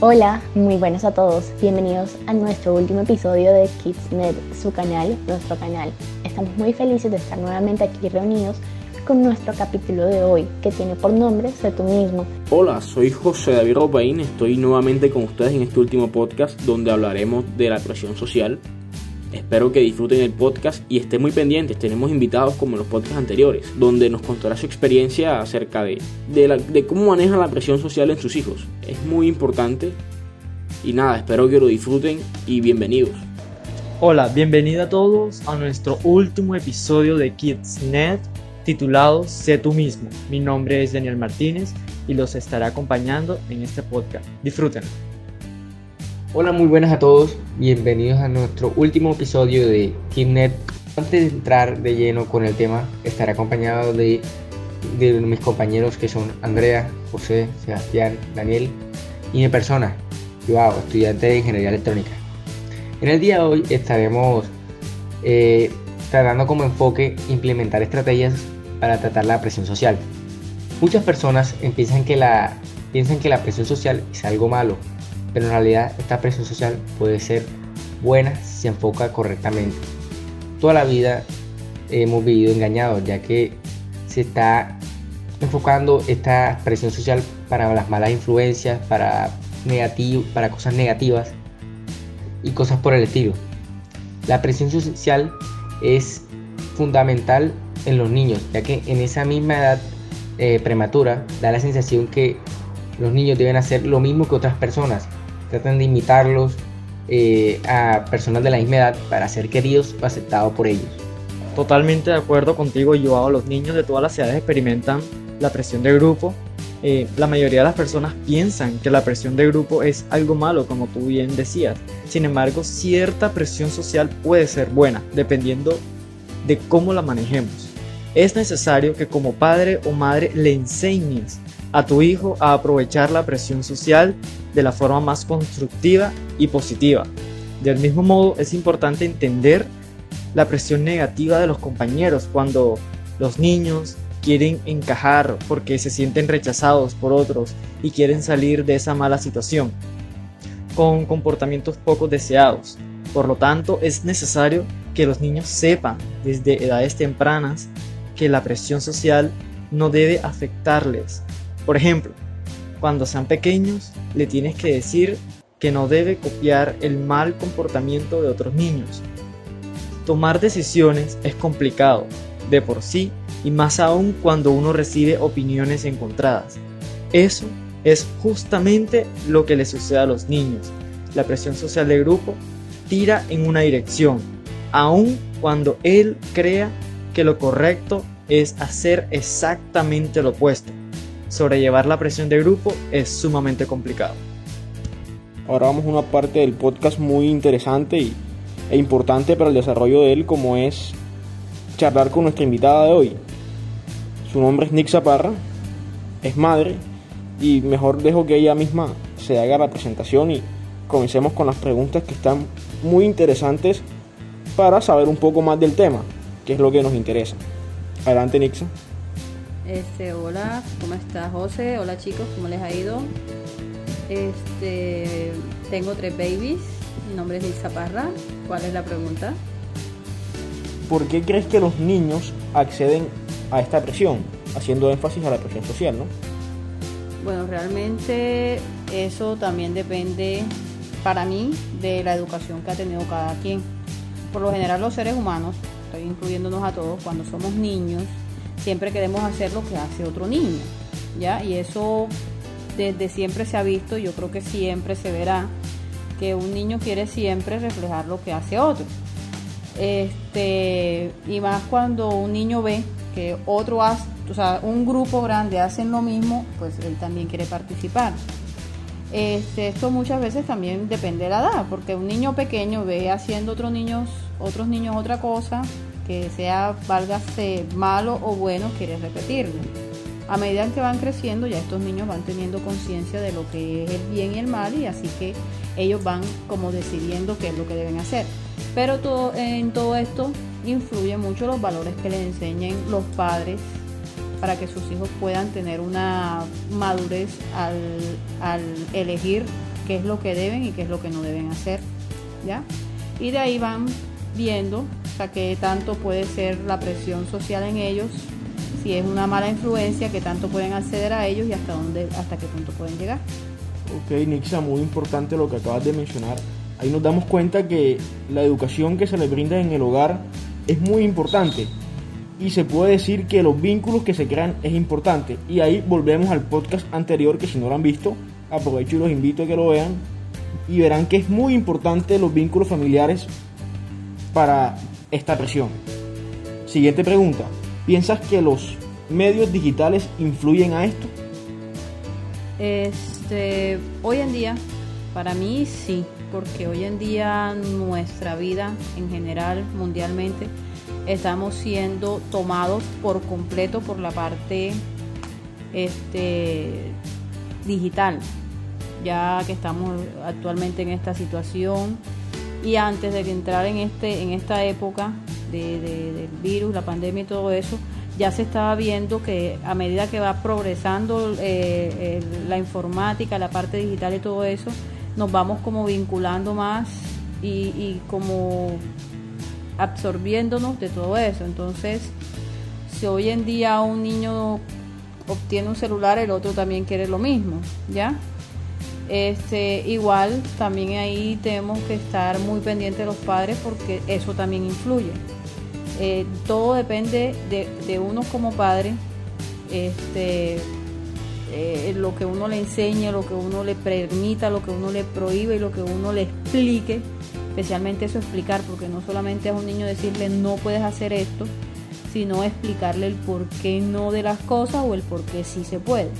Hola, muy buenos a todos. Bienvenidos a nuestro último episodio de KidsNet, su canal, nuestro canal. Estamos muy felices de estar nuevamente aquí reunidos con nuestro capítulo de hoy, que tiene por nombre Sé tú mismo. Hola, soy José David Ropaín, estoy nuevamente con ustedes en este último podcast donde hablaremos de la presión social. Espero que disfruten el podcast y estén muy pendientes. Tenemos invitados como en los podcasts anteriores, donde nos contará su experiencia acerca de, de, cómo maneja la presión social en sus hijos. Es muy importante y nada, espero que lo disfruten y bienvenidos. Hola, bienvenido a todos a nuestro último episodio de KidsNet titulado Sé tú mismo. Mi nombre es Daniel Martínez y los estaré acompañando en este podcast. Disfrútenlo. Hola, muy buenas a todos. Bienvenidos a nuestro último episodio de KidNet. Antes de entrar de lleno con el tema, estaré acompañado de, mis compañeros que son Andrea, José, Sebastián, Daniel y mi persona, Joao, estudiante de Ingeniería Electrónica. En el día de hoy estaremos eh, tratando como enfoque implementar estrategias para tratar la presión social. Muchas personas piensan que, la, piensan que la presión social es algo malo, pero en realidad esta presión social puede ser buena si se enfoca correctamente. Toda la vida hemos vivido engañados ya que se está enfocando esta presión social para las malas influencias, para, para cosas negativas y cosas por el estilo. La presión social es fundamental en los niños, ya que en esa misma edad eh, prematura da la sensación que los niños deben hacer lo mismo que otras personas. Tratan de imitarlos eh, a personas de la misma edad para ser queridos o aceptados por ellos. Totalmente de acuerdo contigo, yo Los niños de todas las edades experimentan la presión de grupo. Eh, la mayoría de las personas piensan que la presión de grupo es algo malo, como tú bien decías. Sin embargo, cierta presión social puede ser buena, dependiendo de cómo la manejemos es necesario que como padre o madre le enseñes a tu hijo a aprovechar la presión social de la forma más constructiva y positiva. Del mismo modo, es importante entender la presión negativa de los compañeros cuando los niños quieren encajar porque se sienten rechazados por otros y quieren salir de esa mala situación con comportamientos poco deseados. Por lo tanto, es necesario que los niños sepan desde edades tempranas que la presión social no debe afectarles. Por ejemplo, cuando sean pequeños, le tienes que decir que no debe copiar el mal comportamiento de otros niños. Tomar decisiones es complicado, de por sí, y más aún cuando uno recibe opiniones encontradas. Eso es justamente lo que le sucede a los niños. La presión social de grupo tira en una dirección, aun cuando él crea que lo correcto es hacer exactamente lo opuesto. Sobrellevar la presión de grupo es sumamente complicado. Ahora vamos a una parte del podcast muy interesante y, e importante para el desarrollo de él, como es charlar con nuestra invitada de hoy. Su nombre es Nick Zaparra, es madre y mejor dejo que ella misma se haga la presentación y comencemos con las preguntas que están muy interesantes para saber un poco más del tema que es lo que nos interesa. Adelante, Nixa. Este, hola, ¿cómo estás, José? Hola, chicos, ¿cómo les ha ido? Este, tengo tres babies. Mi nombre es Nixa Parra. ¿Cuál es la pregunta? ¿Por qué crees que los niños acceden a esta presión? Haciendo énfasis a la presión social, ¿no? Bueno, realmente eso también depende, para mí, de la educación que ha tenido cada quien. Por lo general, los seres humanos incluyéndonos a todos, cuando somos niños, siempre queremos hacer lo que hace otro niño, ¿ya? Y eso desde siempre se ha visto, yo creo que siempre se verá, que un niño quiere siempre reflejar lo que hace otro. Este, y más cuando un niño ve que otro hace, o sea, un grupo grande hacen lo mismo, pues él también quiere participar. Este, esto muchas veces también depende de la edad, porque un niño pequeño ve haciendo otros niños, otros niños otra cosa, que sea, válgase malo o bueno, quiere repetirlo. A medida que van creciendo, ya estos niños van teniendo conciencia de lo que es el bien y el mal, y así que ellos van como decidiendo qué es lo que deben hacer. Pero todo, en todo esto influye mucho los valores que les enseñen los padres para que sus hijos puedan tener una madurez al, elegir qué es lo que deben y qué es lo que no deben hacer, ¿ya? Y de ahí van viendo, sea, qué tanto puede ser la presión social en ellos, si es una mala influencia, qué tanto pueden acceder a ellos y hasta dónde, hasta qué punto pueden llegar. Ok, Nixa, muy importante lo que acabas de mencionar. Ahí nos damos cuenta que la educación que se les brinda en el hogar es muy importante y se puede decir que los vínculos que se crean es importante. Y ahí volvemos al podcast anterior que si no lo han visto, aprovecho y los invito a que lo vean y verán que es muy importante los vínculos familiares para esta presión. Siguiente pregunta. ¿Piensas que los medios digitales influyen a esto? Este, hoy en día, para mí sí, porque hoy en día nuestra vida en general, mundialmente, estamos siendo tomados por completo por la parte este, digital, ya que estamos actualmente en esta situación y antes de que entrar en, este, en esta época de, del virus, la pandemia y todo eso, ya se estaba viendo que a medida que va progresando eh, la informática, la parte digital y todo eso, nos vamos como vinculando más y, y como absorbiéndonos de todo eso. Entonces, si hoy en día un niño obtiene un celular, el otro también quiere lo mismo, ¿ya? Este, igual también ahí tenemos que estar muy pendientes de los padres porque eso también influye. Eh, todo depende de, uno como padre, este, eh, lo que uno le enseñe, lo que uno le permita, lo que uno le prohíbe y lo que uno le explique especialmente eso explicar, porque no solamente a un niño decirle no puedes hacer esto, sino explicarle el por qué no de las cosas o el por qué sí se puede.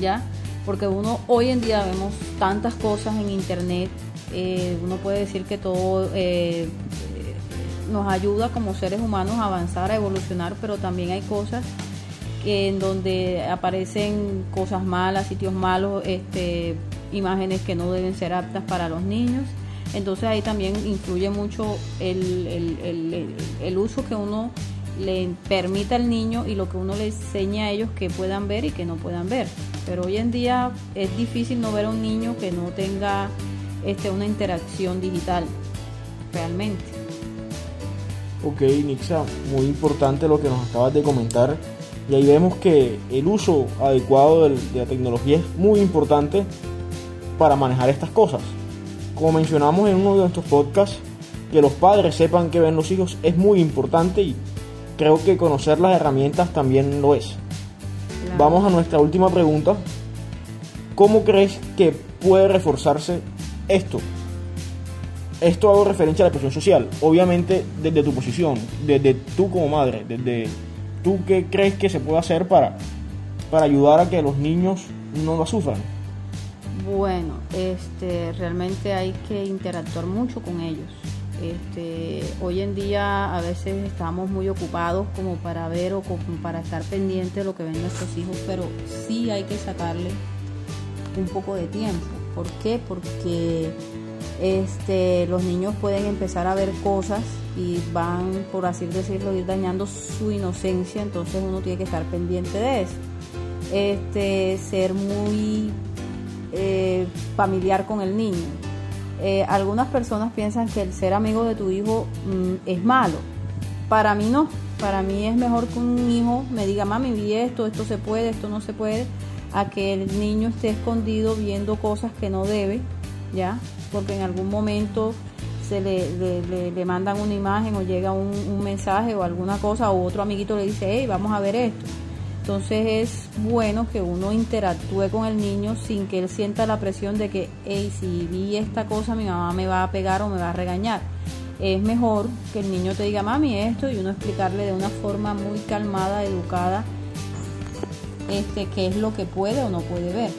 ¿Ya? Porque uno hoy en día vemos tantas cosas en internet, eh, uno puede decir que todo eh, nos ayuda como seres humanos a avanzar, a evolucionar, pero también hay cosas en donde aparecen cosas malas, sitios malos, este, imágenes que no deben ser aptas para los niños. Entonces ahí también influye mucho el, uso que uno le permita al niño y lo que uno le enseña a ellos que puedan ver y que no puedan ver. Pero hoy en día es difícil no ver a un niño que no tenga este, una interacción digital, realmente. Ok, Nixa, muy importante lo que nos acabas de comentar. Y ahí vemos que el uso adecuado de la tecnología es muy importante para manejar estas cosas como mencionamos en uno de nuestros podcasts, que los padres sepan que ven los hijos es muy importante y creo que conocer las herramientas también lo es. Vamos a nuestra última pregunta. ¿Cómo crees que puede reforzarse esto? Esto hago referencia a la presión social, obviamente desde tu posición, desde tú como madre, desde tú qué crees que se puede hacer para, para ayudar a que los niños no lo sufran. Bueno, este, realmente hay que interactuar mucho con ellos. Este, hoy en día a veces estamos muy ocupados como para ver o como para estar pendientes de lo que ven nuestros hijos, pero sí hay que sacarle un poco de tiempo. ¿Por qué? Porque este, los niños pueden empezar a ver cosas y van, por así decirlo, ir dañando su inocencia, entonces uno tiene que estar pendiente de eso. Este, ser muy eh, familiar con el niño. Eh, algunas personas piensan que el ser amigo de tu hijo mm, es malo. Para mí no. Para mí es mejor que un hijo me diga, mami, vi esto, esto se puede, esto no se puede, a que el niño esté escondido viendo cosas que no debe, ¿ya? Porque en algún momento se le, le, mandan una imagen o llega un, mensaje o alguna cosa o otro amiguito le dice, hey, vamos a ver esto. Entonces es bueno que uno interactúe con el niño sin que él sienta la presión de que, hey, si vi esta cosa, mi mamá me va a pegar o me va a regañar. Es mejor que el niño te diga, mami, esto, y uno explicarle de una forma muy calmada, educada, este, qué es lo que puede o no puede ver.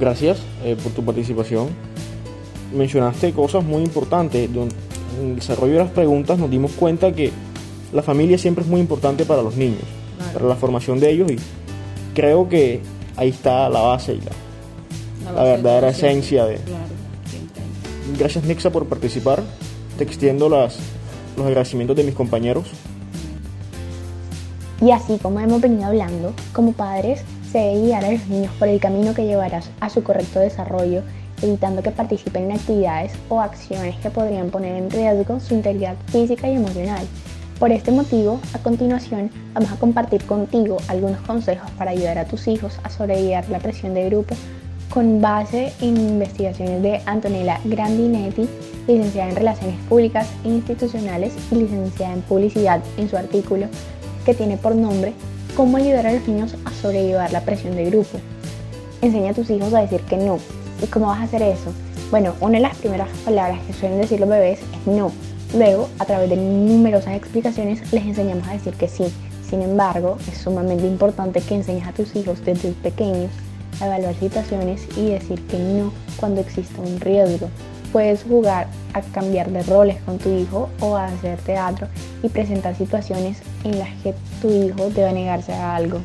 Gracias eh, por tu participación. Mencionaste cosas muy importantes. En el desarrollo de las preguntas nos dimos cuenta que la familia siempre es muy importante para los niños, para la formación de ellos y creo que ahí está la base y la, verdadera esencia de... Gracias Nixa por participar, te extiendo las, los agradecimientos de mis compañeros. Y así como hemos venido hablando, como padres Se debe guiar a los niños por el camino que llevarás a su correcto desarrollo, evitando que participen en actividades o acciones que podrían poner en riesgo su integridad física y emocional. Por este motivo, a continuación vamos a compartir contigo algunos consejos para ayudar a tus hijos a sobrevivir la presión de grupo con base en investigaciones de Antonella Grandinetti, licenciada en Relaciones Públicas e Institucionales y licenciada en Publicidad, en su artículo que tiene por nombre Cómo ayudar a los niños a sobrevivir la presión de grupo. Enseña a tus hijos a decir que no. ¿Y cómo vas a hacer eso? Bueno, una de las primeras palabras que suelen decir los bebés es no Luego, a través de numerosas explicaciones, les enseñamos a decir que sí. Sin embargo, es sumamente importante que enseñes a tus hijos desde pequeños a evaluar situaciones y decir que no cuando exista un riesgo. Puedes jugar a cambiar de roles con tu hijo o a hacer teatro y presentar situaciones en las que tu hijo debe negarse a algo.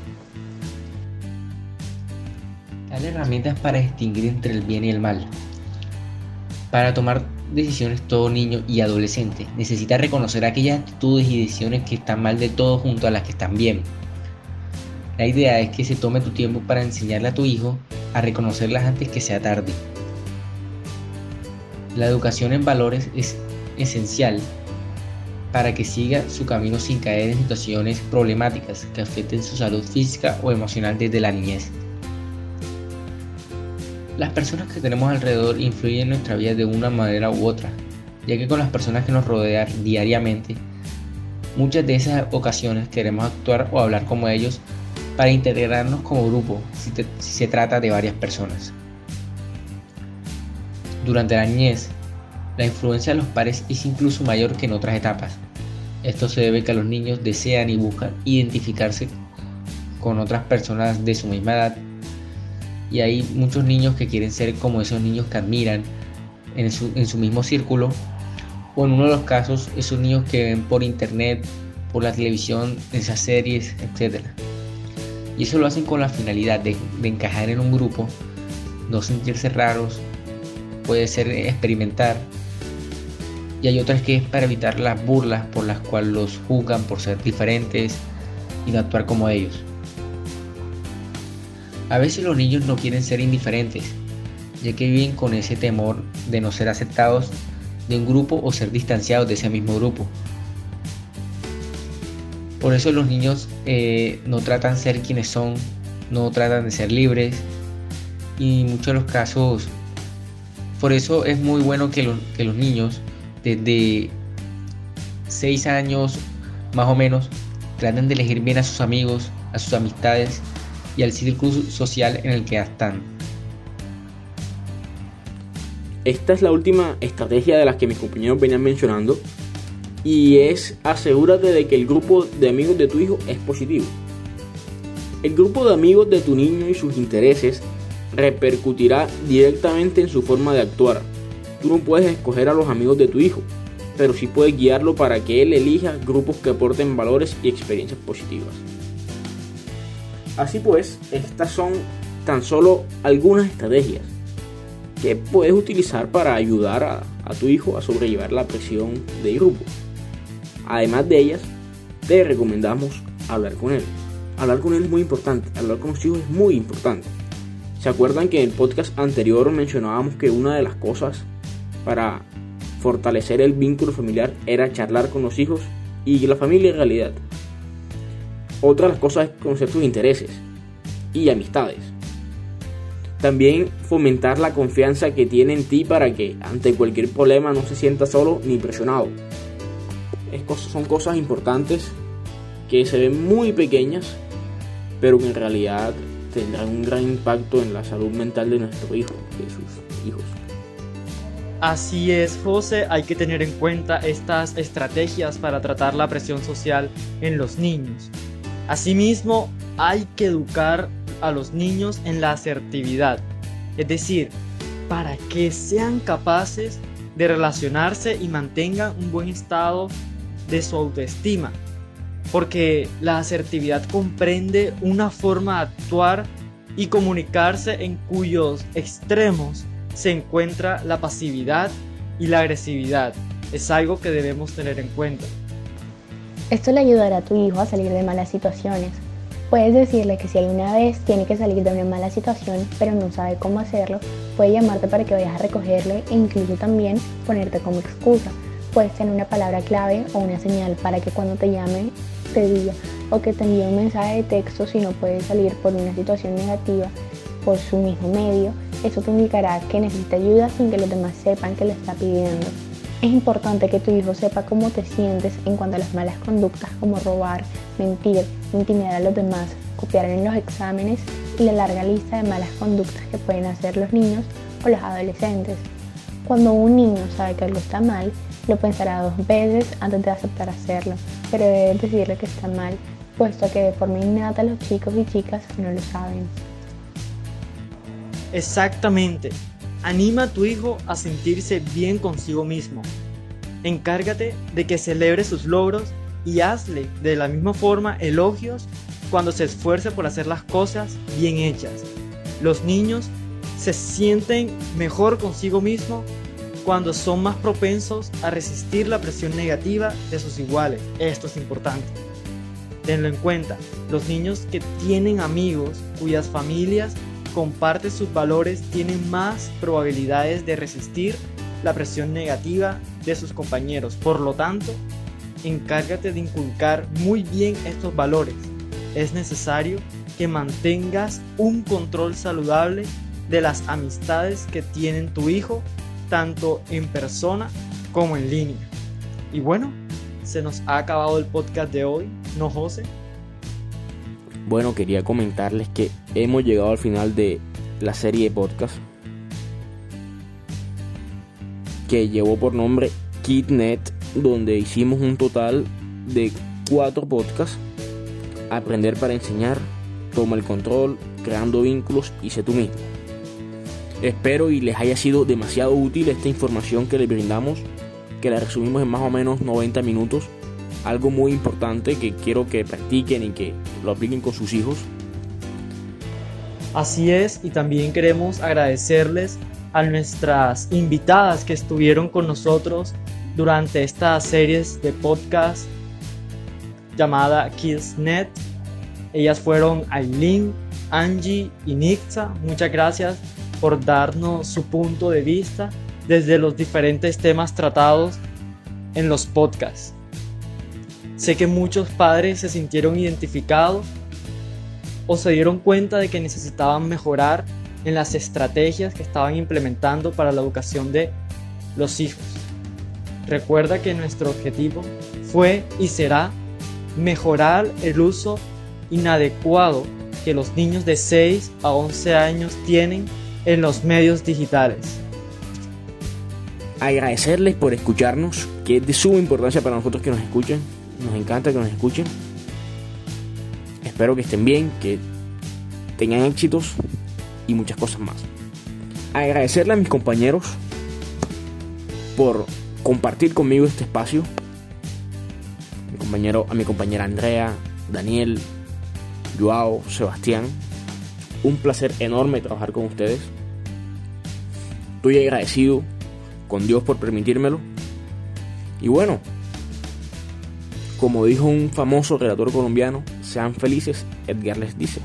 Dale herramientas para distinguir entre el bien y el mal. Para tomar decisiones todo niño y adolescente necesita reconocer aquellas actitudes y decisiones que están mal de todo junto a las que están bien. La idea es que se tome tu tiempo para enseñarle a tu hijo a reconocerlas antes que sea tarde. La educación en valores es esencial para que siga su camino sin caer en situaciones problemáticas que afecten su salud física o emocional desde la niñez. Las personas que tenemos alrededor influyen en nuestra vida de una manera u otra, ya que con las personas que nos rodean diariamente, muchas de esas ocasiones queremos actuar o hablar como ellos para integrarnos como grupo si, se trata de varias personas. Durante la niñez, la influencia de los pares es incluso mayor que en otras etapas. Esto se debe a que los niños desean y buscan identificarse con otras personas de su misma edad y hay muchos niños que quieren ser como esos niños que admiran en su, en su mismo círculo o en uno de los casos esos niños que ven por internet, por la televisión, esas series, etc. Y eso lo hacen con la finalidad de, de encajar en un grupo, no sentirse raros, puede ser experimentar. Y hay otras que es para evitar las burlas por las cuales los juzgan por ser diferentes y no actuar como ellos. A veces los niños no quieren ser indiferentes, ya que viven con ese temor de no ser aceptados de un grupo o ser distanciados de ese mismo grupo. Por eso los niños eh, no tratan ser quienes son, no tratan de ser libres y en muchos de los casos, por eso es muy bueno que, que los niños desde 6 años más o menos traten de elegir bien a sus amigos, a sus amistades y al círculo social en el que están. Esta es la última estrategia de las que mis compañeros venían mencionando y es asegúrate de que el grupo de amigos de tu hijo es positivo. El grupo de amigos de tu niño y sus intereses repercutirá directamente en su forma de actuar. Tú no puedes escoger a los amigos de tu hijo, pero sí puedes guiarlo para que él elija grupos que aporten valores y experiencias positivas. Así pues, estas son tan solo algunas estrategias que puedes utilizar para ayudar a, tu hijo a sobrellevar la presión de grupo. Además de ellas, te recomendamos hablar con él. Hablar con él es muy importante, hablar con los hijos es muy importante. ¿Se acuerdan que en el podcast anterior mencionábamos que una de las cosas para fortalecer el vínculo familiar era charlar con los hijos y la familia en realidad? Otra de las cosas es conocer tus intereses y amistades. También fomentar la confianza que tiene en ti para que ante cualquier problema no se sienta solo ni presionado. son cosas importantes que se ven muy pequeñas, pero que en realidad tendrán un gran impacto en la salud mental de nuestro hijo, de sus hijos. Así es, José, hay que tener en cuenta estas estrategias para tratar la presión social en los niños. Asimismo, hay que educar a los niños en la asertividad, es decir, para que sean capaces de relacionarse y mantengan un buen estado de su autoestima. Porque la asertividad comprende una forma de actuar y comunicarse en cuyos extremos se encuentra la pasividad y la agresividad. Es algo que debemos tener en cuenta. Esto le ayudará a tu hijo a salir de malas situaciones. Puedes decirle que si alguna vez tiene que salir de una mala situación pero no sabe cómo hacerlo, puede llamarte para que vayas a recogerle e incluso también ponerte como excusa. Puedes tener una palabra clave o una señal para que cuando te llame te diga o que te envíe un mensaje de texto si no puede salir por una situación negativa por su mismo medio. Eso te indicará que necesita ayuda sin que los demás sepan que le está pidiendo. Es importante que tu hijo sepa cómo te sientes en cuanto a las malas conductas como robar, mentir, intimidar a los demás, copiar en los exámenes y la larga lista de malas conductas que pueden hacer los niños o los adolescentes. Cuando un niño sabe que algo está mal, lo pensará dos veces antes de aceptar hacerlo, pero debes decirle que está mal, puesto que de forma innata los chicos y chicas no lo saben. Exactamente. Anima a tu hijo a sentirse bien consigo mismo. Encárgate de que celebre sus logros y hazle de la misma forma elogios cuando se esfuerce por hacer las cosas bien hechas. Los niños se sienten mejor consigo mismo cuando son más propensos a resistir la presión negativa de sus iguales. Esto es importante. Tenlo en cuenta, los niños que tienen amigos cuyas familias comparten sus valores tienen más probabilidades de resistir la presión negativa de sus compañeros. Por lo tanto, encárgate de inculcar muy bien estos valores. Es necesario que mantengas un control saludable de las amistades que tienen tu hijo, tanto en persona como en línea. Y bueno, se nos ha acabado el podcast de hoy, ¿no, José? Bueno, quería comentarles que hemos llegado al final de la serie de podcast que llevó por nombre KidNet, donde hicimos un total de cuatro podcasts. Aprender para enseñar, toma el control, creando vínculos y sé tú mismo. Espero y les haya sido demasiado útil esta información que les brindamos, que la resumimos en más o menos 90 minutos. Algo muy importante que quiero que practiquen y que lo apliquen con sus hijos. Así es, y también queremos agradecerles a nuestras invitadas que estuvieron con nosotros durante estas series de podcast llamada KissNet. Ellas fueron Aileen, Angie y Nixa. Muchas gracias por darnos su punto de vista desde los diferentes temas tratados en los podcasts. Sé que muchos padres se sintieron identificados o se dieron cuenta de que necesitaban mejorar en las estrategias que estaban implementando para la educación de los hijos. Recuerda que nuestro objetivo fue y será mejorar el uso inadecuado que los niños de 6 a 11 años tienen en los medios digitales. Agradecerles por escucharnos, que es de suma importancia para nosotros que nos escuchen. Nos encanta que nos escuchen. Espero que estén bien, que tengan éxitos y muchas cosas más. Agradecerle a mis compañeros por compartir conmigo este espacio. Mi compañero, a mi compañera Andrea, Daniel, Joao, Sebastián. Un placer enorme trabajar con ustedes. Estoy agradecido con Dios por permitírmelo. Y bueno, como dijo un famoso relator colombiano, sean felices, Edgar les dice.